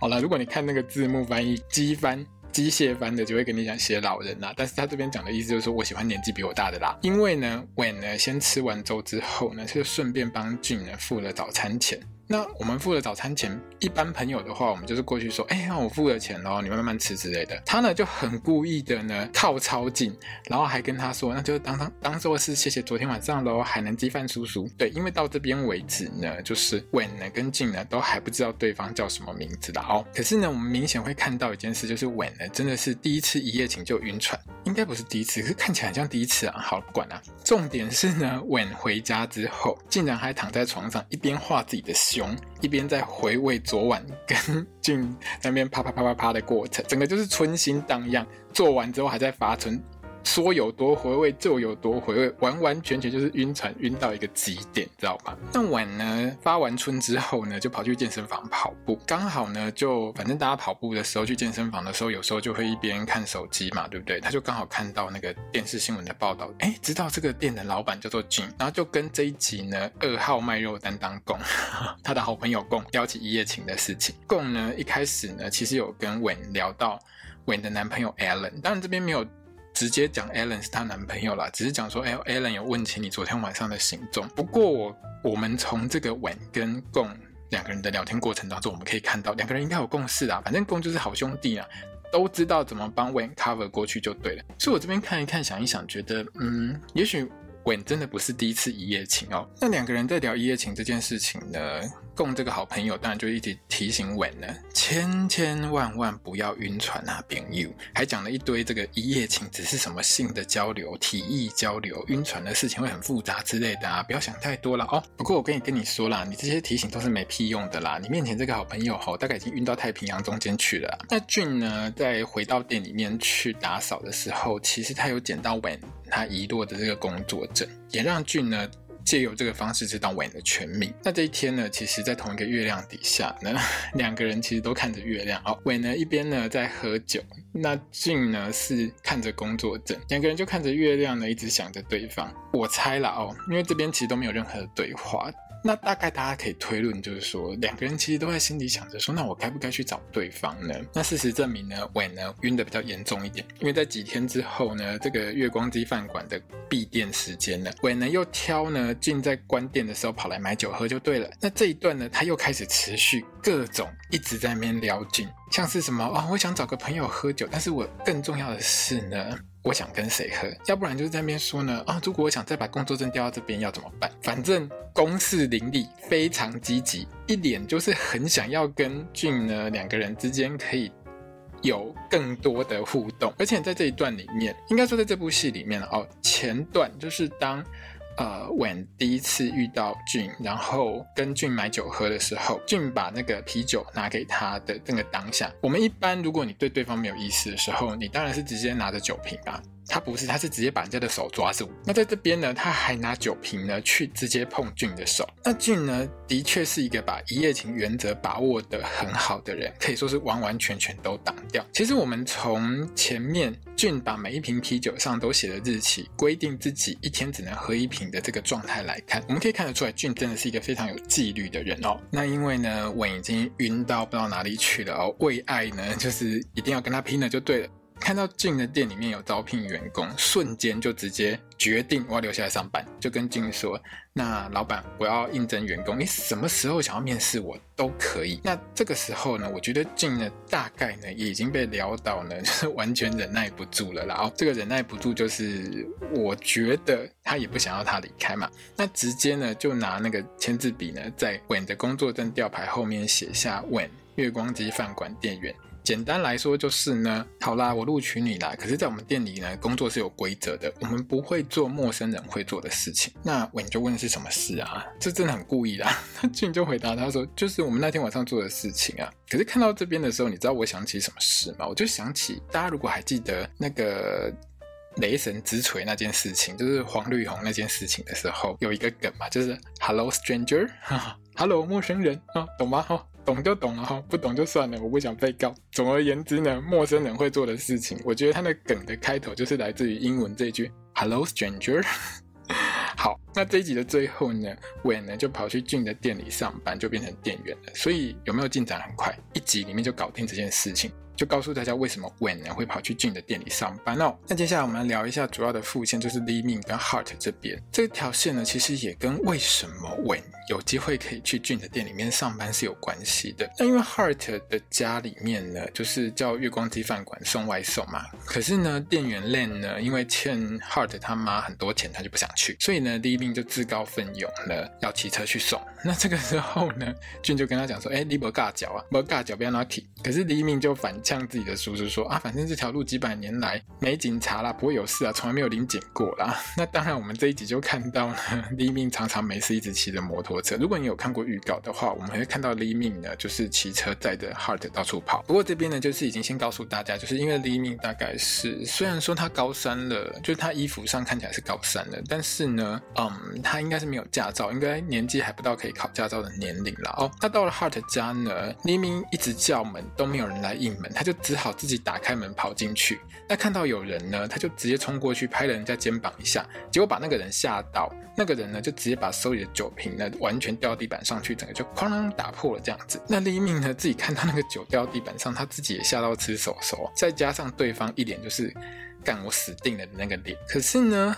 Speaker 1: 好了，如果你看那个字幕翻译机翻机械般的，就会跟你讲写老人啦。但是他这边讲的意思就是说我喜欢年纪比我大的啦。因为呢，When 呢先吃完粥之后呢，就顺便帮俊呢付了早餐钱。那我们付了早餐钱，一般朋友的话，我们就是过去说，哎，那我付了钱喽，你们慢慢吃之类的。他呢就很故意的呢靠超近，然后还跟他说，那就当当当做是谢谢昨天晚上喽，海南鸡饭叔叔。对，因为到这边为止呢，就是 Wen 呢跟进呢都还不知道对方叫什么名字的哦。可是呢，我们明显会看到一件事，就是 Wen 呢真的是第一次一夜情就晕船，应该不是第一次，可是看起来很像第一次啊。好，不管了，重点是呢，Wen 回家之后，竟然还躺在床上一边画自己的熊，一边。在回味昨晚跟 俊那边啪啪啪啪啪的过程，整个就是春心荡漾。做完之后还在发春。说有多回味就有多回味，完完全全就是晕船晕到一个极点，知道吗？那晚呢发完春之后呢，就跑去健身房跑步，刚好呢就反正大家跑步的时候去健身房的时候，有时候就会一边看手机嘛，对不对？他就刚好看到那个电视新闻的报道，哎，知道这个店的老板叫做 Jun，然后就跟这一集呢二号卖肉担当贡 他的好朋友贡聊起一夜情的事情。贡呢一开始呢其实有跟 Wen 聊到稳的男朋友 Alan，当然这边没有。直接讲 Alan 是她男朋友啦，只是讲说，哎，Alan 有问起你昨天晚上的行踪。不过我我们从这个 Wen 跟贡两个人的聊天过程当中，我们可以看到两个人应该有共识啊，反正贡就是好兄弟啊，都知道怎么帮 Wen cover 过去就对了。所以我这边看一看，想一想，觉得，嗯，也许 Wen 真的不是第一次一夜情哦。那两个人在聊一夜情这件事情呢？供这个好朋友当然就一直提醒文呢，千千万万不要晕船啊，朋友，还讲了一堆这个一夜情只是什么性的交流、体液交流，晕船的事情会很复杂之类的啊，不要想太多了哦。不过我跟你跟你说啦，你这些提醒都是没屁用的啦。你面前这个好朋友吼，大概已经晕到太平洋中间去了。那俊呢，在回到店里面去打扫的时候，其实他有捡到文他遗落的这个工作证，也让俊呢。借由这个方式知道尾的全名。那这一天呢，其实在同一个月亮底下呢，两个人其实都看着月亮。哦尾呢一边呢在喝酒，那俊呢是看着工作证，两个人就看着月亮呢，一直想着对方。我猜了哦，因为这边其实都没有任何的对话。那大概大家可以推论，就是说两个人其实都在心里想着说，那我该不该去找对方呢？那事实证明呢伟呢晕得比较严重一点，因为在几天之后呢，这个月光鸡饭馆的闭店时间呢伟呢又挑呢 Jun 在关店的时候跑来买酒喝就对了。那这一段呢，他又开始持续各种一直在那边撩俊像是什么啊、我想找个朋友喝酒，但是我更重要的是呢。我想跟谁喝，要不然就是在那边说呢啊！如果我想再把工作证调到这边要怎么办？反正公事林立，非常积极，一脸就是很想要跟俊呢两个人之间可以有更多的互动。而且在这一段里面，应该说在这部戏里面哦，前段就是当。呃，Wen 第一次遇到俊然后跟俊买酒喝的时候俊把那个啤酒拿给他的那个当下，我们一般如果你对对方没有意思的时候，你当然是直接拿着酒瓶吧。他不是，他是直接把人家的手抓住。那在这边呢，他还拿酒瓶呢去直接碰俊的手。那俊呢，的确是一个把一夜情原则把握得很好的人，可以说是完完全全都挡掉。其实我们从前面俊把每一瓶啤酒上都写了日期，规定自己一天只能喝一瓶的这个状态来看，我们可以看得出来俊真的是一个非常有纪律的人哦。那因为呢我已经晕到不知道哪里去了哦，为爱呢，就是一定要跟他拼了就对了。看到 Jun 的店里面有招聘员工，瞬间就直接决定我要留下来上班，就跟 Jun 说：“那老板，我要应征员工，你什么时候想要面试我都可以。”那这个时候呢，我觉得 Jun 呢大概呢也已经被撩到呢，就是完全忍耐不住了。然后这个忍耐不住，就是我觉得他也不想要他离开嘛，那直接呢就拿那个签字笔呢，在 Wen 的工作证吊牌后面写下 Wen 月光鸡饭馆店员。简单来说就是呢，好啦，我录取你啦。可是，在我们店里呢，工作是有规则的，我们不会做陌生人会做的事情。那我就问是什么事啊？这真的很故意啦。那俊就回答他说，就是我们那天晚上做的事情啊。可是看到这边的时候，你知道我想起什么事吗？我就想起大家如果还记得那个雷神之锤那件事情，就是黄绿红那件事情的时候，有一个梗嘛，就是 Hello Stranger，哈哈，Hello 陌生人啊，懂吗？哈。懂就懂了哈，不懂就算了，我不想被告。总而言之呢，陌生人会做的事情，我觉得他的梗的开头就是来自于英文这句 “Hello, stranger”。好，那这一集的最后呢伟呢就跑去俊的店里上班，就变成店员了。所以有没有进展很快？一集里面就搞定这件事情。就告诉大家为什么 Wen 呢会跑去俊的店里上班哦。那接下来我们来聊一下主要的副线，就是 Li Ming 跟 Heart 这边这条线呢，其实也跟为什么 Wen 有机会可以去俊的店里面上班是有关系的。那因为 Heart 的家里面呢，就是叫月光鸡饭馆送外送嘛。可是呢，店员 Len 呢，因为欠 Heart 他妈很多钱，他就不想去，所以呢，Li Ming 就自告奋勇了要骑车去送。那这个时候呢，俊就跟他讲说：“哎，你不尬脚啊，不尬脚不要拿去。”可是 Li Ming 就反。向自己的叔叔说啊，反正这条路几百年来没警察啦，不会有事啊，从来没有临检过啦。那当然，我们这一集就看到呢 黎明常常没事一直骑着摩托车。如果你有看过预告的话，我们还会看到黎明呢，就是骑车载着 Heart 到处跑。不过这边呢，就是已经先告诉大家，就是因为黎明大概是虽然说他高三了，就是他衣服上看起来是高三了，但是呢，嗯，他应该是没有驾照，应该年纪还不到可以考驾照的年龄了哦。他到了 Heart 家呢黎明一直叫门都没有人来应门。他就只好自己打开门跑进去。那看到有人呢，他就直接冲过去拍了人家肩膀一下，结果把那个人吓到。那个人呢，就直接把手里的酒瓶呢完全掉地板上去，整个就哐啷打破了这样子。那黎明呢，自己看到那个酒掉地板上，他自己也吓到吃手手。再加上对方一脸就是干我死定了的那个脸。可是呢，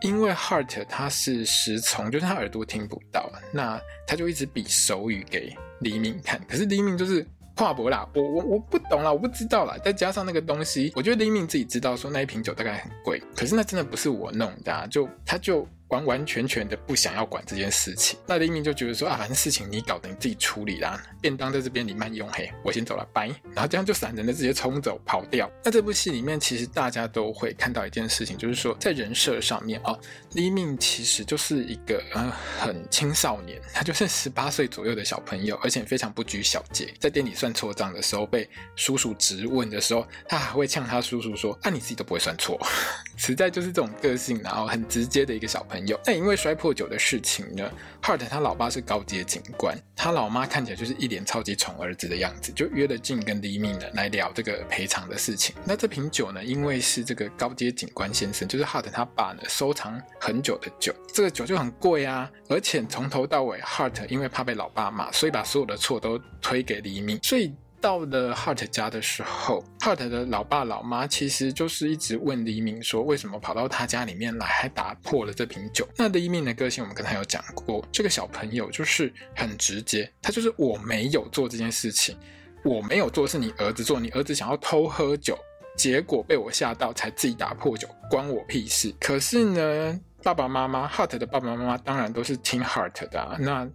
Speaker 1: 因为 Heart 他是食虫，就是他耳朵听不到，那他就一直比手语给黎明看。可是黎明就是。跨博啦，我我我不懂啦，我不知道啦。再加上那个东西，我觉得黎明自己知道，说那一瓶酒大概很贵，可是那真的不是我弄的，就他就。完完全全的不想要管这件事情，那黎明就觉得说啊，反正事情你搞的，你自己处理啦。便当在这边你慢用，嘿，我先走了，拜。然后这样就闪人的直接冲走跑掉。那这部戏里面其实大家都会看到一件事情，就是说在人设上面啊黎明其实就是一个呃很青少年，他就是十八岁左右的小朋友，而且非常不拘小节。在店里算错账的时候，被叔叔质问的时候，他还会呛他叔叔说：“啊，你自己都不会算错。” 实在就是这种个性，然后很直接的一个小朋友。但因为摔破酒的事情呢，Hart 他老爸是高阶警官，他老妈看起来就是一脸超级宠儿子的样子，就约了俊跟黎明呢来聊这个赔偿的事情。那这瓶酒呢，因为是这个高阶警官先生，就是 Hart 他爸呢收藏很久的酒，这个酒就很贵啊，而且从头到尾 Hart 因为怕被老爸骂，所以把所有的错都推给黎明所以。到了 Hart 家的时候，Hart 的老爸老妈其实就是一直问黎明说，为什么跑到他家里面来，还打破了这瓶酒？那黎明的个性，我们刚才有讲过，这个小朋友就是很直接，他就是我没有做这件事情，我没有做，是你儿子做，你儿子想要偷喝酒，结果被我吓到，才自己打破酒，关我屁事。可是呢，爸爸妈妈，Hart 的爸爸妈妈当然都是听 Hart 的啊，那。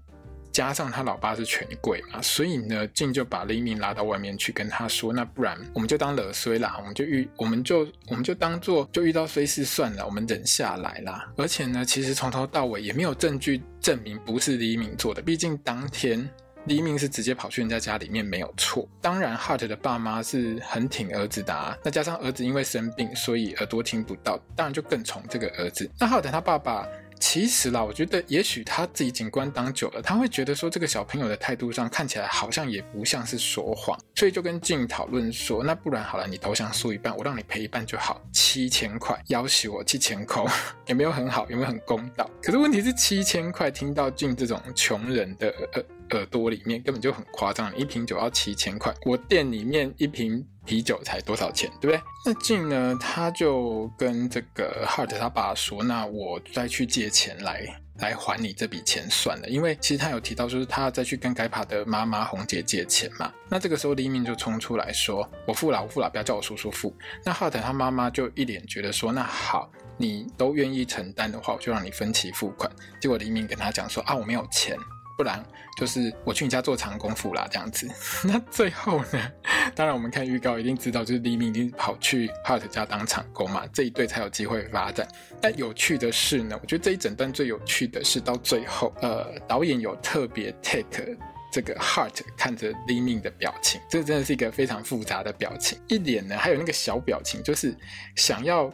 Speaker 1: 加上他老爸是权贵嘛，所以呢，俊就把黎明拉到外面去跟他说：“那不然我们就当耳衰啦，我们就遇，我们就我们就当做就遇到衰事算了，我们忍下来啦。而且呢，其实从头到尾也没有证据证明不是黎明做的，毕竟当天黎明是直接跑去人家家里面没有错。当然，Heart 的爸妈是很挺儿子的啊，那加上儿子因为生病，所以耳朵听不到，当然就更宠这个儿子。那 Heart 他爸爸。”其实啦，我觉得也许他自己警官当久了，他会觉得说这个小朋友的态度上看起来好像也不像是说谎，所以就跟俊讨论说，那不然好了，你投降输一半，我让你赔一半就好，七千块，要挟我七千块，有没有很好？有没有很公道？可是问题是七千块，听到俊这种穷人的呃耳朵里面根本就很夸张，一瓶酒要七千块，我店里面一瓶。啤酒才多少钱，对不对？那俊呢，他就跟这个 Hart 他爸说：“那我再去借钱来来还你这笔钱算了。”因为其实他有提到，就是他要再去跟该爬的妈妈红姐借钱嘛。那这个时候黎明就冲出来说：“我付了，我付了，不要叫我叔叔付。”那 Heart 他妈妈就一脸觉得说：“那好，你都愿意承担的话，我就让你分期付款。”结果黎明跟他讲说：“啊，我没有钱。”不然就是我去你家做长功夫啦，这样子。那最后呢，当然我们看预告一定知道，就是黎明一定跑去 Hart 家当长工嘛，这一对才有机会发展。但有趣的是呢，我觉得这一整段最有趣的是到最后，呃，导演有特别 take。这个 Hart 看着黎明的表情，这真的是一个非常复杂的表情。一脸呢，还有那个小表情，就是想要，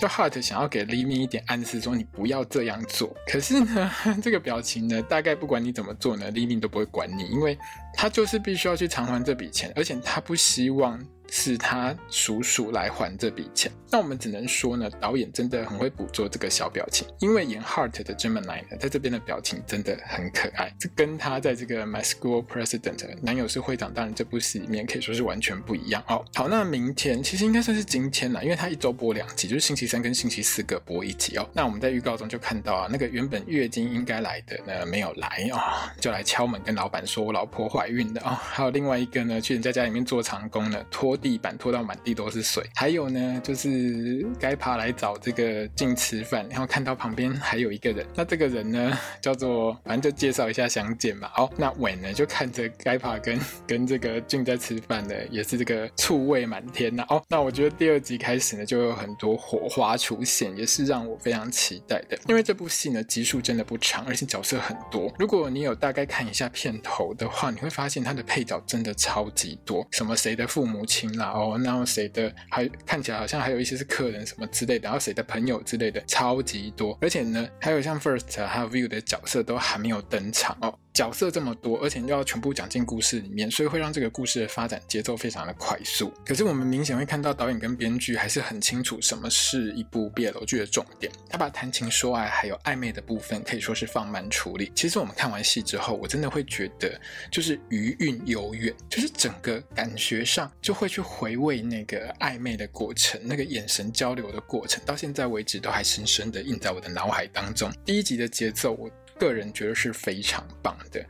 Speaker 1: 就 Hart 想要给 Limi 一点暗示，说你不要这样做。可是呢，这个表情呢，大概不管你怎么做呢，，Limi 都不会管你，因为他就是必须要去偿还这笔钱，而且他不希望。是他叔叔来还这笔钱，那我们只能说呢，导演真的很会捕捉这个小表情，因为演 Heart 的 Gemini 呢，在这边的表情真的很可爱，这跟他在这个 My School President 男友是会长大人这部戏里面可以说是完全不一样哦。好，那明天其实应该算是今天了，因为他一周播两集，就是星期三跟星期四各播一集哦。那我们在预告中就看到啊，那个原本月经应该来的呢没有来哦，就来敲门跟老板说我老婆怀孕的哦。还有另外一个呢，去人家家里面做长工呢，拖。地板拖到满地都是水，还有呢，就是该爬来找这个静吃饭，然后看到旁边还有一个人，那这个人呢叫做，反正就介绍一下相见嘛。哦，那伟呢就看着该爬跟跟这个静在吃饭的，也是这个醋味满天呐。哦，那我觉得第二集开始呢就有很多火花出现，也是让我非常期待的。因为这部戏呢集数真的不长，而且角色很多。如果你有大概看一下片头的话，你会发现他的配角真的超级多，什么谁的父母亲。然后，然后谁的还看起来好像还有一些是客人什么之类的，然后谁的朋友之类的，超级多，而且呢，还有像 First 还有 View 的角色都还没有登场哦。角色这么多，而且又要全部讲进故事里面，所以会让这个故事的发展节奏非常的快速。可是我们明显会看到导演跟编剧还是很清楚什么是一部 BL 剧的重点。他把谈情说爱还有暧昧的部分可以说是放慢处理。其实我们看完戏之后，我真的会觉得就是余韵悠远，就是整个感觉上就会去回味那个暧昧的过程，那个眼神交流的过程，到现在为止都还深深的印在我的脑海当中。第一集的节奏我。个人觉得是非常棒的，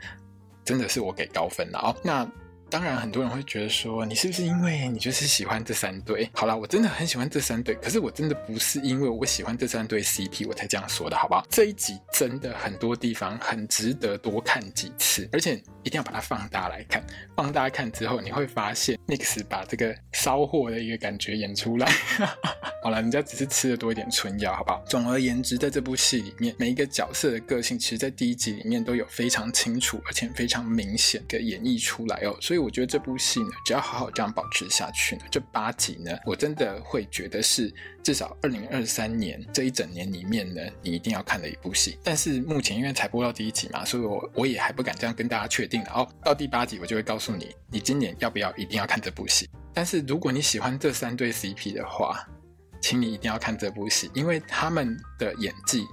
Speaker 1: 真的是我给高分了哦。那当然，很多人会觉得说，你是不是因为你就是喜欢这三对？好啦，我真的很喜欢这三对，可是我真的不是因为我喜欢这三对 CP 我才这样说的，好不好？这一集真的很多地方很值得多看几次，而且一定要把它放大来看。放大看之后，你会发现 Nix 把这个骚货的一个感觉演出来。好了，人家只是吃了多一点春药，好不好？总而言之，在这部戏里面，每一个角色的个性，其实，在第一集里面都有非常清楚而且非常明显的演绎出来哦。所以我觉得这部戏呢，只要好好这样保持下去呢，这八集呢，我真的会觉得是至少二零二三年这一整年里面呢，你一定要看的一部戏。但是目前因为才播到第一集嘛，所以我我也还不敢这样跟大家确定了哦。到第八集我就会告诉你，你今年要不要一定要看这部戏。但是如果你喜欢这三对 CP 的话，请你一定要看这部戏，因为他们的演技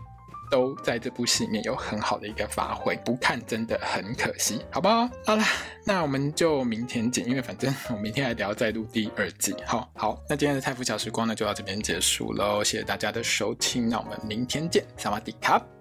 Speaker 1: 都在这部戏里面有很好的一个发挥，不看真的很可惜，好不好？好了，那我们就明天见，因为反正我明天还得要再录第二季。好好，那今天的泰福小时光呢就到这边结束喽，谢谢大家的收听，那我们明天见，萨瓦迪卡。